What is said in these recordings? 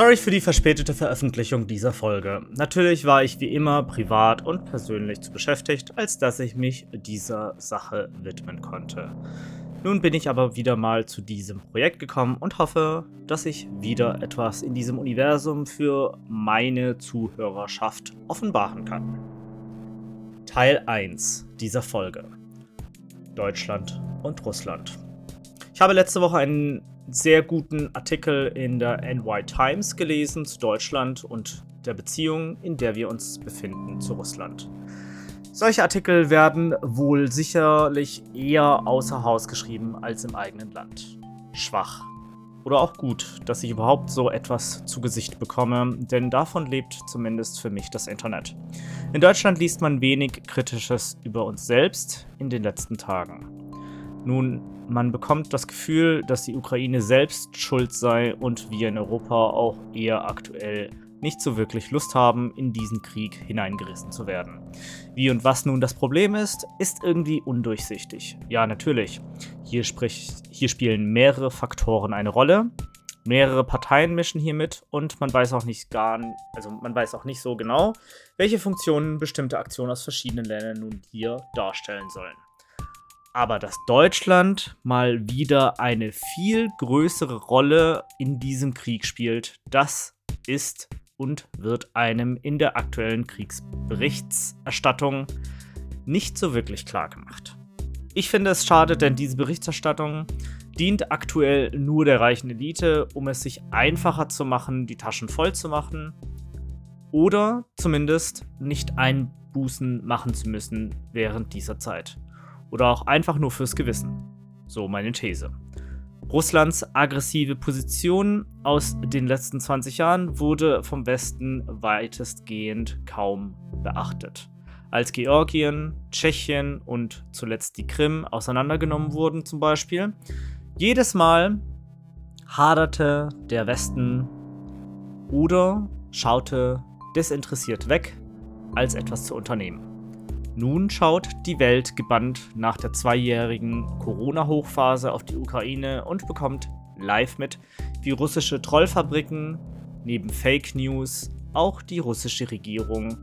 Sorry für die verspätete Veröffentlichung dieser Folge. Natürlich war ich wie immer privat und persönlich zu beschäftigt, als dass ich mich dieser Sache widmen konnte. Nun bin ich aber wieder mal zu diesem Projekt gekommen und hoffe, dass ich wieder etwas in diesem Universum für meine Zuhörerschaft offenbaren kann. Teil 1 dieser Folge. Deutschland und Russland. Ich habe letzte Woche einen sehr guten Artikel in der NY Times gelesen zu Deutschland und der Beziehung, in der wir uns befinden zu Russland. Solche Artikel werden wohl sicherlich eher außer Haus geschrieben als im eigenen Land. Schwach. Oder auch gut, dass ich überhaupt so etwas zu Gesicht bekomme, denn davon lebt zumindest für mich das Internet. In Deutschland liest man wenig Kritisches über uns selbst in den letzten Tagen. Nun, man bekommt das Gefühl, dass die Ukraine selbst schuld sei und wir in Europa auch eher aktuell nicht so wirklich Lust haben, in diesen Krieg hineingerissen zu werden. Wie und was nun das Problem ist, ist irgendwie undurchsichtig. Ja, natürlich. Hier, sprich, hier spielen mehrere Faktoren eine Rolle. Mehrere Parteien mischen hier mit und man weiß auch nicht gar, also man weiß auch nicht so genau, welche Funktionen bestimmte Aktionen aus verschiedenen Ländern nun hier darstellen sollen. Aber dass Deutschland mal wieder eine viel größere Rolle in diesem Krieg spielt, das ist und wird einem in der aktuellen Kriegsberichterstattung nicht so wirklich klar gemacht. Ich finde es schade, denn diese Berichterstattung dient aktuell nur der reichen Elite, um es sich einfacher zu machen, die Taschen voll zu machen oder zumindest nicht Einbußen machen zu müssen während dieser Zeit oder auch einfach nur fürs Gewissen. So meine These. Russlands aggressive Position aus den letzten 20 Jahren wurde vom Westen weitestgehend kaum beachtet. Als Georgien, Tschechien und zuletzt die Krim auseinandergenommen wurden zum Beispiel, jedes Mal haderte der Westen oder schaute desinteressiert weg, als etwas zu unternehmen. Nun schaut die Welt gebannt nach der zweijährigen Corona-Hochphase auf die Ukraine und bekommt live mit, wie russische Trollfabriken neben Fake News auch die russische Regierung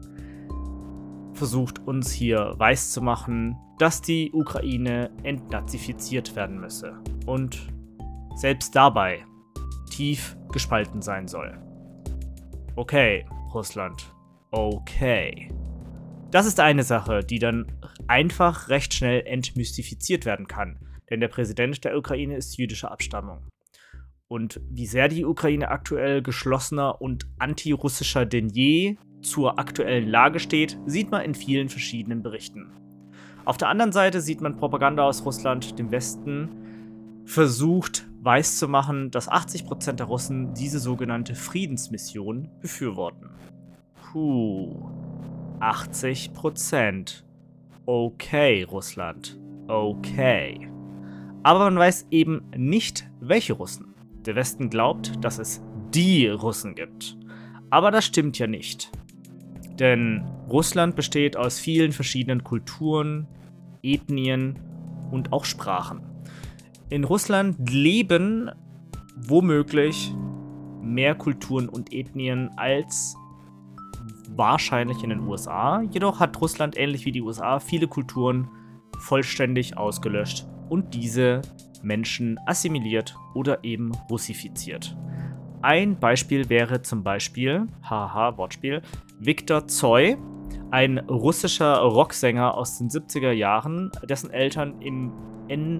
versucht uns hier weiszumachen, dass die Ukraine entnazifiziert werden müsse und selbst dabei tief gespalten sein soll. Okay, Russland. Okay. Das ist eine Sache, die dann einfach recht schnell entmystifiziert werden kann, denn der Präsident der Ukraine ist jüdischer Abstammung. Und wie sehr die Ukraine aktuell geschlossener und antirussischer denn je zur aktuellen Lage steht, sieht man in vielen verschiedenen Berichten. Auf der anderen Seite sieht man Propaganda aus Russland, dem Westen, versucht weiszumachen, dass 80% der Russen diese sogenannte Friedensmission befürworten. Puh. 80 Prozent. Okay, Russland. Okay. Aber man weiß eben nicht, welche Russen. Der Westen glaubt, dass es die Russen gibt. Aber das stimmt ja nicht. Denn Russland besteht aus vielen verschiedenen Kulturen, Ethnien und auch Sprachen. In Russland leben womöglich mehr Kulturen und Ethnien als wahrscheinlich in den USA. Jedoch hat Russland ähnlich wie die USA viele Kulturen vollständig ausgelöscht und diese Menschen assimiliert oder eben russifiziert. Ein Beispiel wäre zum Beispiel, haha, Wortspiel, Viktor Zoy, ein russischer Rocksänger aus den 70er Jahren, dessen Eltern im,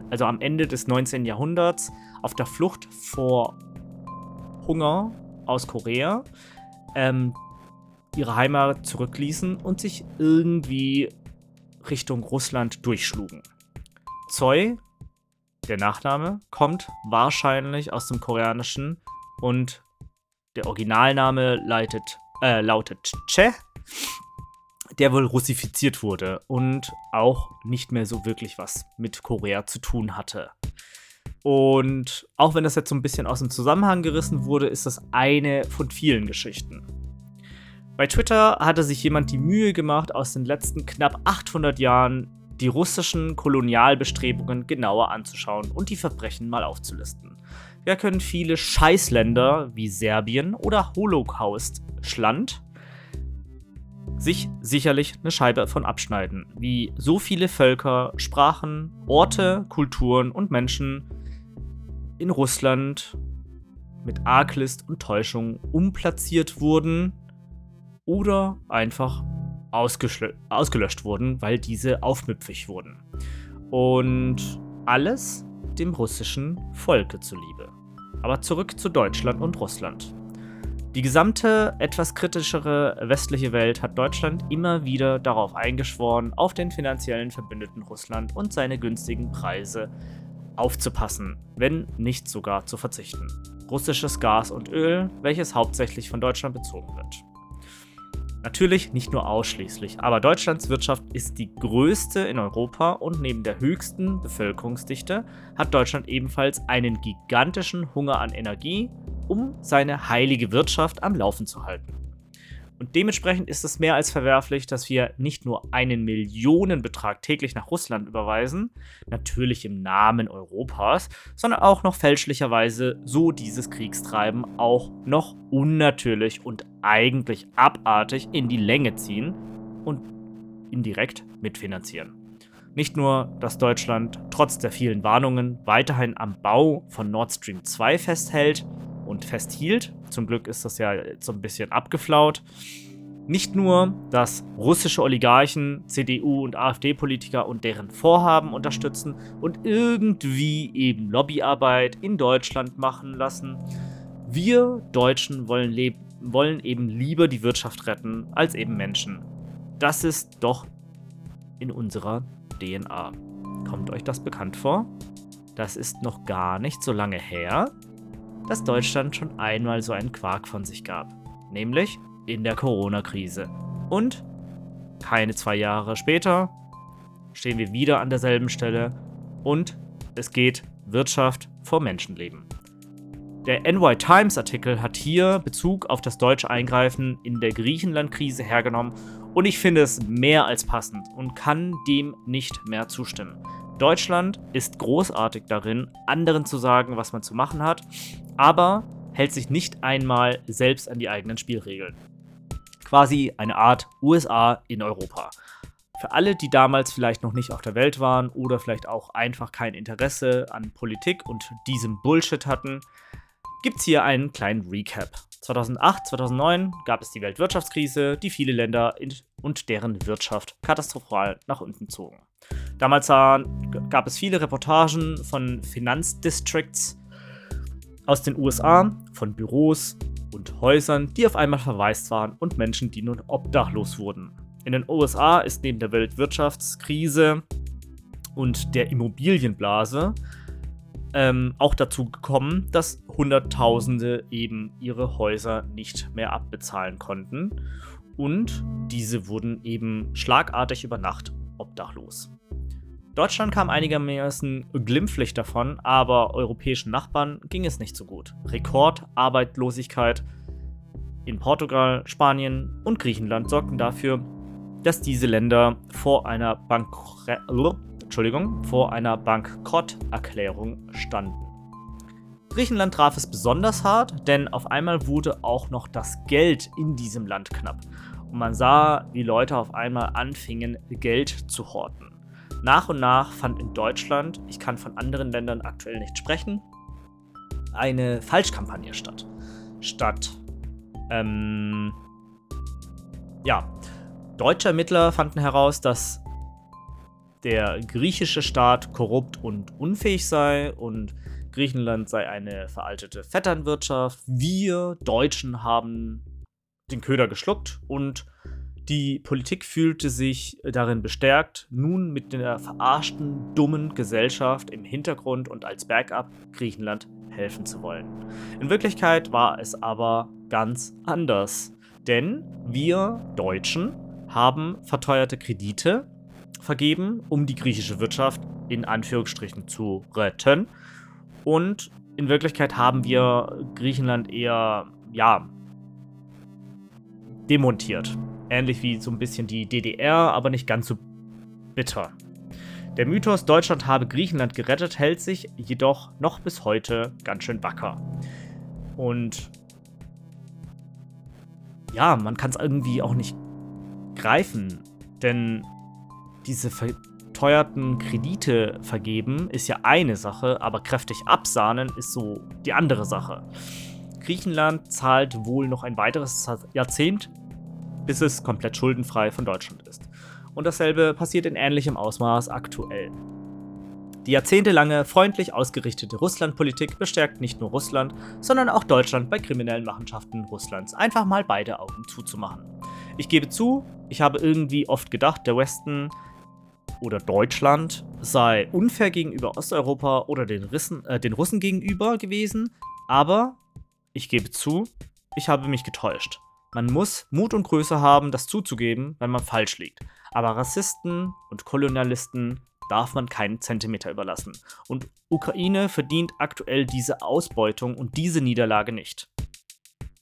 also am Ende des 19. Jahrhunderts auf der Flucht vor Hunger aus Korea ähm, ihre Heimat zurückließen und sich irgendwie Richtung Russland durchschlugen. Zoi, der Nachname, kommt wahrscheinlich aus dem Koreanischen und der Originalname leitet, äh, lautet Che, der wohl russifiziert wurde und auch nicht mehr so wirklich was mit Korea zu tun hatte. Und auch wenn das jetzt so ein bisschen aus dem Zusammenhang gerissen wurde, ist das eine von vielen Geschichten. Bei Twitter hatte sich jemand die Mühe gemacht, aus den letzten knapp 800 Jahren die russischen Kolonialbestrebungen genauer anzuschauen und die Verbrechen mal aufzulisten. Da können viele Scheißländer wie Serbien oder Holocaust-Schland sich sicherlich eine Scheibe von abschneiden, wie so viele Völker, Sprachen, Orte, Kulturen und Menschen in Russland mit Arglist und Täuschung umplatziert wurden oder einfach ausgelöscht wurden, weil diese aufmüpfig wurden. Und alles dem russischen Volke zuliebe. Aber zurück zu Deutschland und Russland. Die gesamte etwas kritischere westliche Welt hat Deutschland immer wieder darauf eingeschworen, auf den finanziellen Verbündeten Russland und seine günstigen Preise aufzupassen, wenn nicht sogar zu verzichten. Russisches Gas und Öl, welches hauptsächlich von Deutschland bezogen wird. Natürlich nicht nur ausschließlich, aber Deutschlands Wirtschaft ist die größte in Europa und neben der höchsten Bevölkerungsdichte hat Deutschland ebenfalls einen gigantischen Hunger an Energie, um seine heilige Wirtschaft am Laufen zu halten. Und dementsprechend ist es mehr als verwerflich, dass wir nicht nur einen Millionenbetrag täglich nach Russland überweisen, natürlich im Namen Europas, sondern auch noch fälschlicherweise so dieses Kriegstreiben auch noch unnatürlich und eigentlich abartig in die Länge ziehen und indirekt mitfinanzieren. Nicht nur, dass Deutschland trotz der vielen Warnungen weiterhin am Bau von Nord Stream 2 festhält, und festhielt. Zum Glück ist das ja so ein bisschen abgeflaut. Nicht nur, dass russische Oligarchen, CDU und AfD-Politiker und deren Vorhaben unterstützen und irgendwie eben Lobbyarbeit in Deutschland machen lassen. Wir Deutschen wollen, wollen eben lieber die Wirtschaft retten als eben Menschen. Das ist doch in unserer DNA. Kommt euch das bekannt vor? Das ist noch gar nicht so lange her, dass Deutschland schon einmal so einen Quark von sich gab. Nämlich in der Corona-Krise. Und keine zwei Jahre später stehen wir wieder an derselben Stelle und es geht Wirtschaft vor Menschenleben. Der NY Times Artikel hat hier Bezug auf das deutsche Eingreifen in der Griechenland-Krise hergenommen und ich finde es mehr als passend und kann dem nicht mehr zustimmen. Deutschland ist großartig darin, anderen zu sagen, was man zu machen hat, aber hält sich nicht einmal selbst an die eigenen Spielregeln. Quasi eine Art USA in Europa. Für alle, die damals vielleicht noch nicht auf der Welt waren oder vielleicht auch einfach kein Interesse an Politik und diesem Bullshit hatten, gibt es hier einen kleinen Recap. 2008, 2009 gab es die Weltwirtschaftskrise, die viele Länder und deren Wirtschaft katastrophal nach unten zogen. Damals gab es viele Reportagen von Finanzdistricts aus den USA, von Büros und Häusern, die auf einmal verwaist waren und Menschen, die nun obdachlos wurden. In den USA ist neben der Weltwirtschaftskrise und der Immobilienblase ähm, auch dazu gekommen, dass Hunderttausende eben ihre Häuser nicht mehr abbezahlen konnten und diese wurden eben schlagartig über Nacht obdachlos. Deutschland kam einigermaßen glimpflich davon, aber europäischen Nachbarn ging es nicht so gut. Rekordarbeitslosigkeit in Portugal, Spanien und Griechenland sorgten dafür, dass diese Länder vor einer, Bankre Entschuldigung, vor einer Bankrotterklärung standen. Griechenland traf es besonders hart, denn auf einmal wurde auch noch das Geld in diesem Land knapp. Und man sah, wie Leute auf einmal anfingen, Geld zu horten. Nach und nach fand in Deutschland, ich kann von anderen Ländern aktuell nicht sprechen, eine Falschkampagne statt. Statt, ähm, ja, deutsche Ermittler fanden heraus, dass der griechische Staat korrupt und unfähig sei und Griechenland sei eine veraltete Vetternwirtschaft. Wir Deutschen haben den Köder geschluckt und Die Politik fühlte sich darin bestärkt, nun mit der verarschten, dummen Gesellschaft im Hintergrund und als Backup Griechenland helfen zu wollen. In Wirklichkeit war es aber ganz anders. Denn wir Deutschen haben verteuerte Kredite vergeben, um die griechische Wirtschaft in Anführungsstrichen zu retten. Und in Wirklichkeit haben wir Griechenland eher, ja, demontiert. Ähnlich wie so ein bisschen die DDR, aber nicht ganz so bitter. Der Mythos, Deutschland habe Griechenland gerettet, hält sich jedoch noch bis heute ganz schön wacker. Und ja, man kann es irgendwie auch nicht greifen, denn diese verteuerten Kredite vergeben ist ja eine Sache, aber kräftig absahnen ist so die andere Sache. Griechenland zahlt wohl noch ein weiteres Jahrzehnt, bis es komplett schuldenfrei von Deutschland ist. Und dasselbe passiert in ähnlichem Ausmaß aktuell. Die jahrzehntelange freundlich ausgerichtete Russlandpolitik bestärkt nicht nur Russland, sondern auch Deutschland bei kriminellen Machenschaften Russlands einfach mal beide Augen zuzumachen. Ich gebe zu, ich habe irgendwie oft gedacht, der Westen oder Deutschland sei unfair gegenüber Osteuropa oder den, Rissen, äh, den Russen gegenüber gewesen, aber ich gebe zu, ich habe mich getäuscht. Man muss Mut und Größe haben, das zuzugeben, wenn man falsch liegt. Aber Rassisten und Kolonialisten darf man keinen Zentimeter überlassen. Und Ukraine verdient aktuell diese Ausbeutung und diese Niederlage nicht.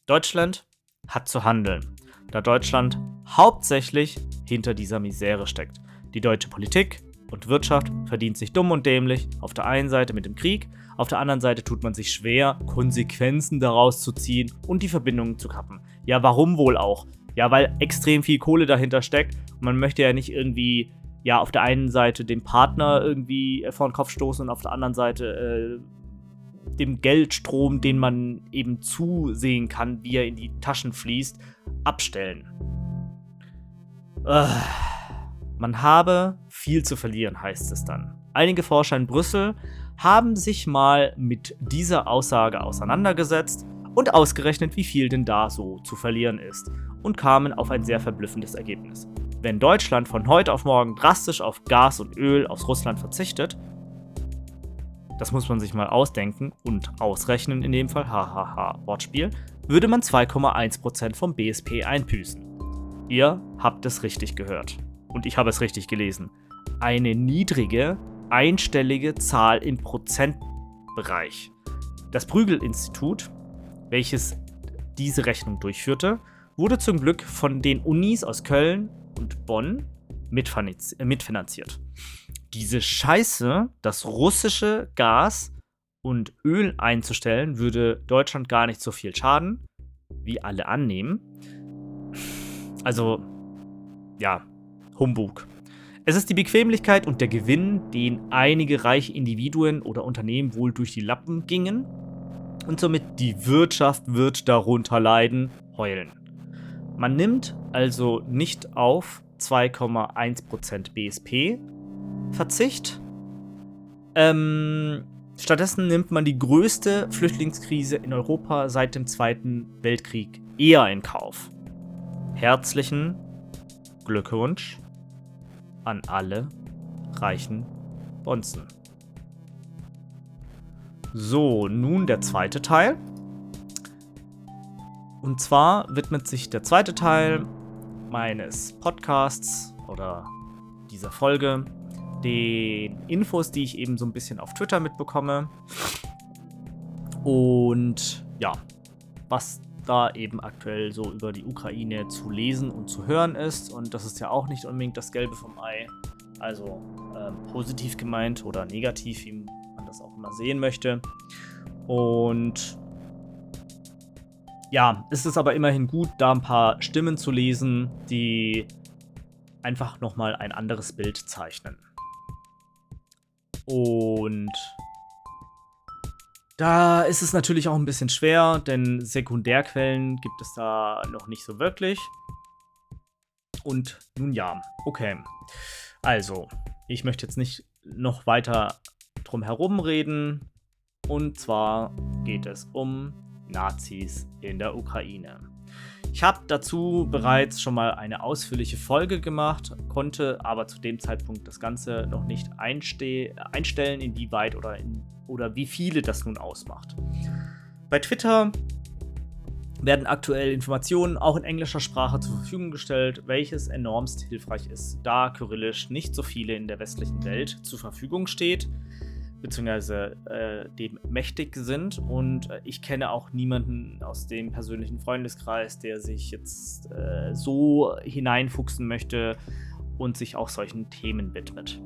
Deutschland hat zu handeln, da Deutschland hauptsächlich hinter dieser Misere steckt. Die deutsche Politik und Wirtschaft verdient sich dumm und dämlich auf der einen Seite mit dem Krieg, auf der anderen Seite tut man sich schwer, Konsequenzen daraus zu ziehen und die Verbindungen zu kappen. Ja, warum wohl auch? Ja, weil extrem viel Kohle dahinter steckt und man möchte ja nicht irgendwie ja, auf der einen Seite dem Partner irgendwie vor den Kopf stoßen und auf der anderen Seite äh, dem Geldstrom, den man eben zusehen kann, wie er in die Taschen fließt, abstellen. Äh, man habe viel zu verlieren, heißt es dann. Einige Forscher in Brüssel haben sich mal mit dieser Aussage auseinandergesetzt und ausgerechnet, wie viel denn da so zu verlieren ist und kamen auf ein sehr verblüffendes Ergebnis wenn Deutschland von heute auf morgen drastisch auf Gas und Öl aus Russland verzichtet, das muss man sich mal ausdenken und ausrechnen in dem Fall, hahaha, Wortspiel, würde man 2,1% vom BSP einbüßen. Ihr habt es richtig gehört. Und ich habe es richtig gelesen. Eine niedrige, einstellige Zahl im Prozentbereich. Das Prügel-Institut, welches diese Rechnung durchführte, wurde zum Glück von den Unis aus Köln, und Bonn äh, mitfinanziert. Diese Scheiße, das russische Gas und Öl einzustellen, würde Deutschland gar nicht so viel schaden, wie alle annehmen. Also, ja, Humbug. Es ist die Bequemlichkeit und der Gewinn, den einige reiche Individuen oder Unternehmen wohl durch die Lappen gingen. Und somit die Wirtschaft wird darunter leiden, heulen. Man nimmt also nicht auf 2,1% BSP Verzicht. Ähm, stattdessen nimmt man die größte Flüchtlingskrise in Europa seit dem Zweiten Weltkrieg eher in Kauf. Herzlichen Glückwunsch an alle reichen Bonzen. So, nun der zweite Teil. Und zwar widmet sich der zweite Teil meines Podcasts oder dieser Folge den Infos, die ich eben so ein bisschen auf Twitter mitbekomme. Und ja, was da eben aktuell so über die Ukraine zu lesen und zu hören ist. Und das ist ja auch nicht unbedingt das Gelbe vom Ei. Also ähm, positiv gemeint oder negativ, wie man das auch immer sehen möchte. Und ja, es ist aber immerhin gut, da ein paar Stimmen zu lesen, die einfach nochmal ein anderes Bild zeichnen. Und da ist es natürlich auch ein bisschen schwer, denn Sekundärquellen gibt es da noch nicht so wirklich. Und nun ja, okay. Also, ich möchte jetzt nicht noch weiter drum herum reden. Und zwar geht es um Nazis in der Ukraine. Ich habe dazu bereits schon mal eine ausführliche Folge gemacht, konnte aber zu dem Zeitpunkt das Ganze noch nicht einstellen, inwieweit oder, in, oder wie viele das nun ausmacht. Bei Twitter werden aktuell Informationen auch in englischer Sprache zur Verfügung gestellt, welches enormst hilfreich ist, da Kyrillisch nicht so viele in der westlichen Welt zur Verfügung steht, beziehungsweise äh, dem mächtig sind. Und äh, ich kenne auch niemanden aus dem persönlichen Freundeskreis, der sich jetzt äh, so hineinfuchsen möchte und sich auch solchen Themen widmet.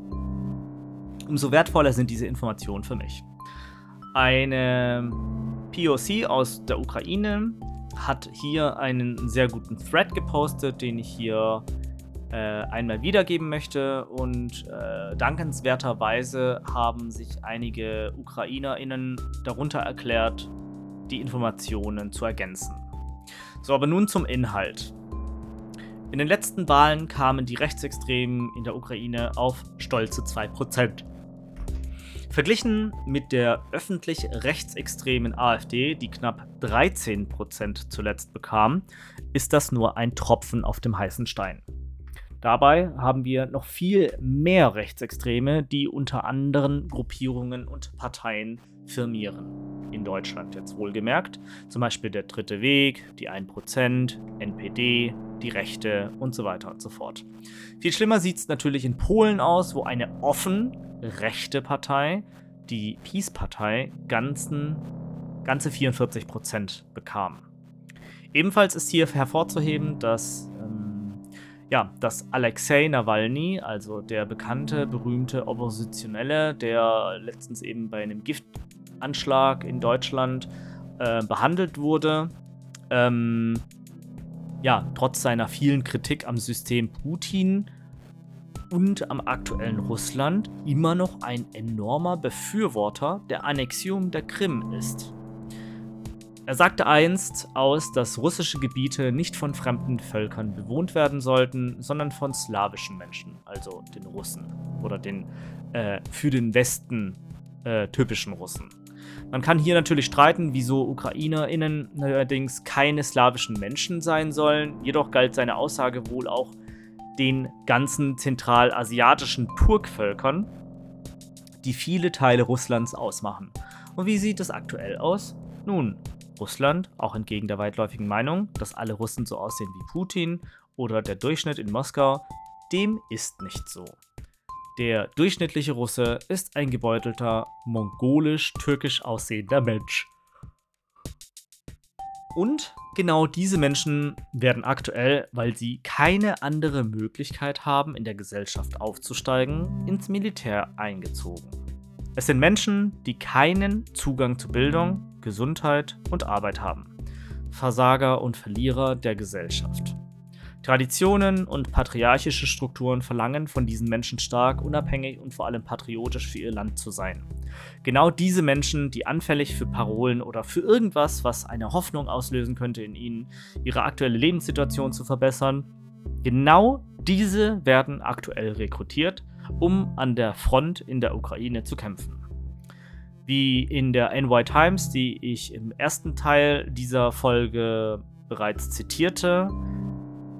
Umso wertvoller sind diese Informationen für mich. Eine POC aus der Ukraine hat hier einen sehr guten Thread gepostet, den ich hier äh, einmal wiedergeben möchte. Und äh, dankenswerterweise haben sich einige UkrainerInnen darunter erklärt, die Informationen zu ergänzen. So, aber nun zum Inhalt. In den letzten Wahlen kamen die Rechtsextremen in der Ukraine auf stolze 2%. Verglichen mit der öffentlich rechtsextremen AfD, die knapp 13% zuletzt bekam, ist das nur ein Tropfen auf dem heißen Stein. Dabei haben wir noch viel mehr Rechtsextreme, die unter anderen Gruppierungen und Parteien firmieren. In Deutschland jetzt wohlgemerkt. Zum Beispiel der Dritte Weg, die 1%, NPD, die Rechte und so weiter und so fort. Viel schlimmer sieht es natürlich in Polen aus, wo eine offen rechte Partei, die Peace-Partei, ganze 44% bekam. Ebenfalls ist hier hervorzuheben, dass, ähm, ja, dass Alexei Nawalny, also der bekannte, berühmte Oppositionelle, der letztens eben bei einem Giftanschlag in Deutschland äh, behandelt wurde, ähm, ja, trotz seiner vielen Kritik am System Putin und am aktuellen Russland immer noch ein enormer Befürworter der Annexion der Krim ist. Er sagte einst aus, dass russische Gebiete nicht von fremden Völkern bewohnt werden sollten, sondern von slawischen Menschen, also den Russen oder den äh, für den Westen äh, typischen Russen. Man kann hier natürlich streiten, wieso UkrainerInnen allerdings keine slawischen Menschen sein sollen, jedoch galt seine Aussage wohl auch den ganzen zentralasiatischen Turkvölkern, die viele Teile Russlands ausmachen. Und wie sieht es aktuell aus? Nun, Russland, auch entgegen der weitläufigen Meinung, dass alle Russen so aussehen wie Putin oder der Durchschnitt in Moskau, dem ist nicht so. Der durchschnittliche Russe ist ein gebeutelter, mongolisch-türkisch aussehender Mensch. Und genau diese Menschen werden aktuell, weil sie keine andere Möglichkeit haben, in der Gesellschaft aufzusteigen, ins Militär eingezogen. Es sind Menschen, die keinen Zugang zu Bildung, Gesundheit und Arbeit haben. Versager und Verlierer der Gesellschaft. Traditionen und patriarchische Strukturen verlangen von diesen Menschen stark, unabhängig und vor allem patriotisch für ihr Land zu sein. Genau diese Menschen, die anfällig für Parolen oder für irgendwas, was eine Hoffnung auslösen könnte in ihnen, ihre aktuelle Lebenssituation zu verbessern, genau diese werden aktuell rekrutiert, um an der Front in der Ukraine zu kämpfen. Wie in der NY Times, die ich im ersten Teil dieser Folge bereits zitierte,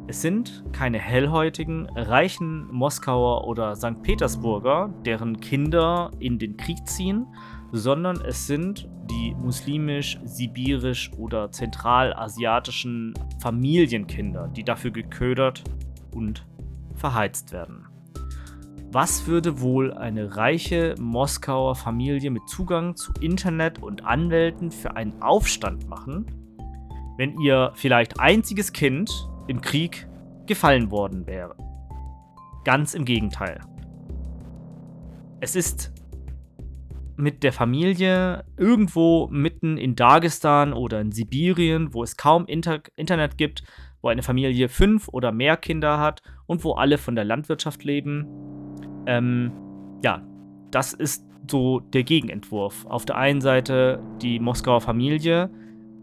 es sind keine hellhäutigen, reichen Moskauer oder St. Petersburger, deren Kinder in den Krieg ziehen, sondern es sind die muslimisch, sibirisch oder zentralasiatischen Familienkinder, die dafür geködert und verheizt werden. Was würde wohl eine reiche Moskauer Familie mit Zugang zu Internet und Anwälten für einen Aufstand machen, wenn ihr vielleicht einziges Kind im Krieg gefallen worden wäre. Ganz im Gegenteil. Es ist mit der Familie irgendwo mitten in Dagestan oder in Sibirien, wo es kaum Inter Internet gibt, wo eine Familie fünf oder mehr Kinder hat und wo alle von der Landwirtschaft leben. Ähm, ja, das ist so der Gegenentwurf. Auf der einen Seite die Moskauer Familie,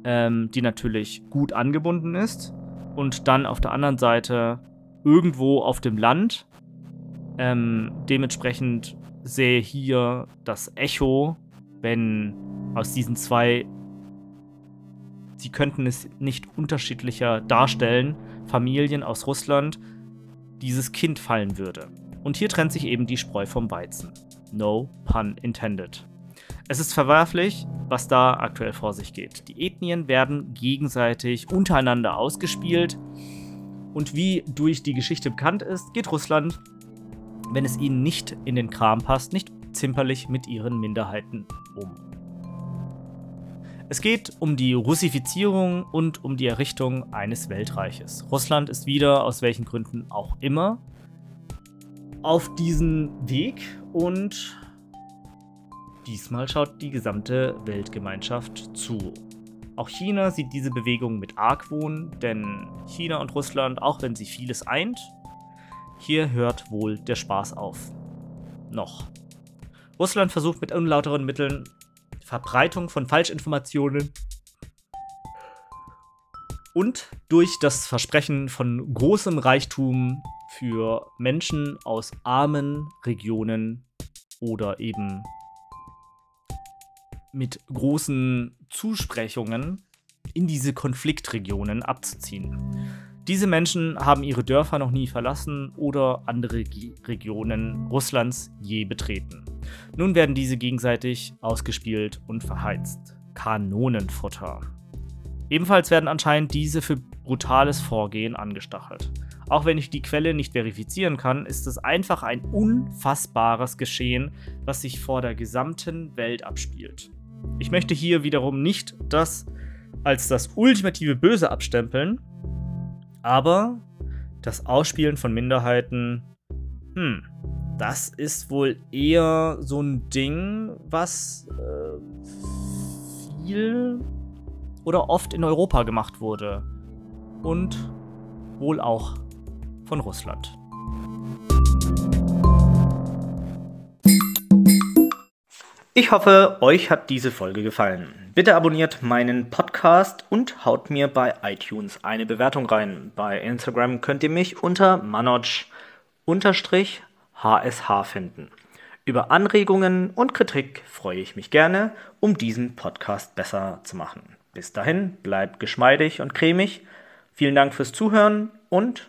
ähm, die natürlich gut angebunden ist, und dann auf der anderen Seite irgendwo auf dem Land. Ähm, dementsprechend sehe hier das Echo, wenn aus diesen zwei sie könnten es nicht unterschiedlicher darstellen, Familien aus Russland, dieses Kind fallen würde. Und hier trennt sich eben die Spreu vom Weizen. No pun intended. Es ist verwerflich, was da aktuell vor sich geht. Die Ethnien werden gegenseitig untereinander ausgespielt. Und wie durch die Geschichte bekannt ist, geht Russland, wenn es ihnen nicht in den Kram passt, nicht zimperlich mit ihren Minderheiten um. Es geht um die Russifizierung und um die Errichtung eines Weltreiches. Russland ist wieder, aus welchen Gründen auch immer, auf diesen Weg und diesmal schaut die gesamte Weltgemeinschaft zu. Auch China sieht diese Bewegung mit Argwohn, denn China und Russland, auch wenn sie vieles eint, hier hört wohl der Spaß auf. Noch. Russland versucht mit unlauteren Mitteln Verbreitung von Falschinformationen und durch das Versprechen von großem Reichtum für Menschen aus armen Regionen oder eben mit großen Zusprechungen in diese Konfliktregionen abzuziehen. Diese Menschen haben ihre Dörfer noch nie verlassen oder andere Regionen Russlands je betreten. Nun werden diese gegenseitig ausgespielt und verheizt. Kanonenfutter. Ebenfalls werden anscheinend diese für brutales Vorgehen angestachelt. Auch wenn ich die Quelle nicht verifizieren kann, ist es einfach ein unfassbares Geschehen, was sich vor der gesamten Welt abspielt. Ich möchte hier wiederum nicht das als das ultimative Böse abstempeln, aber das Ausspielen von Minderheiten, hm, das ist wohl eher so ein Ding, was äh, viel oder oft in Europa gemacht wurde. Und wohl auch von Russland. Ich hoffe, euch hat diese Folge gefallen. Bitte abonniert meinen Podcast und haut mir bei iTunes eine Bewertung rein. Bei Instagram könnt ihr mich unter manoj HSH finden. Über Anregungen und Kritik freue ich mich gerne, um diesen Podcast besser zu machen. Bis dahin, bleibt geschmeidig und cremig. Vielen Dank fürs Zuhören und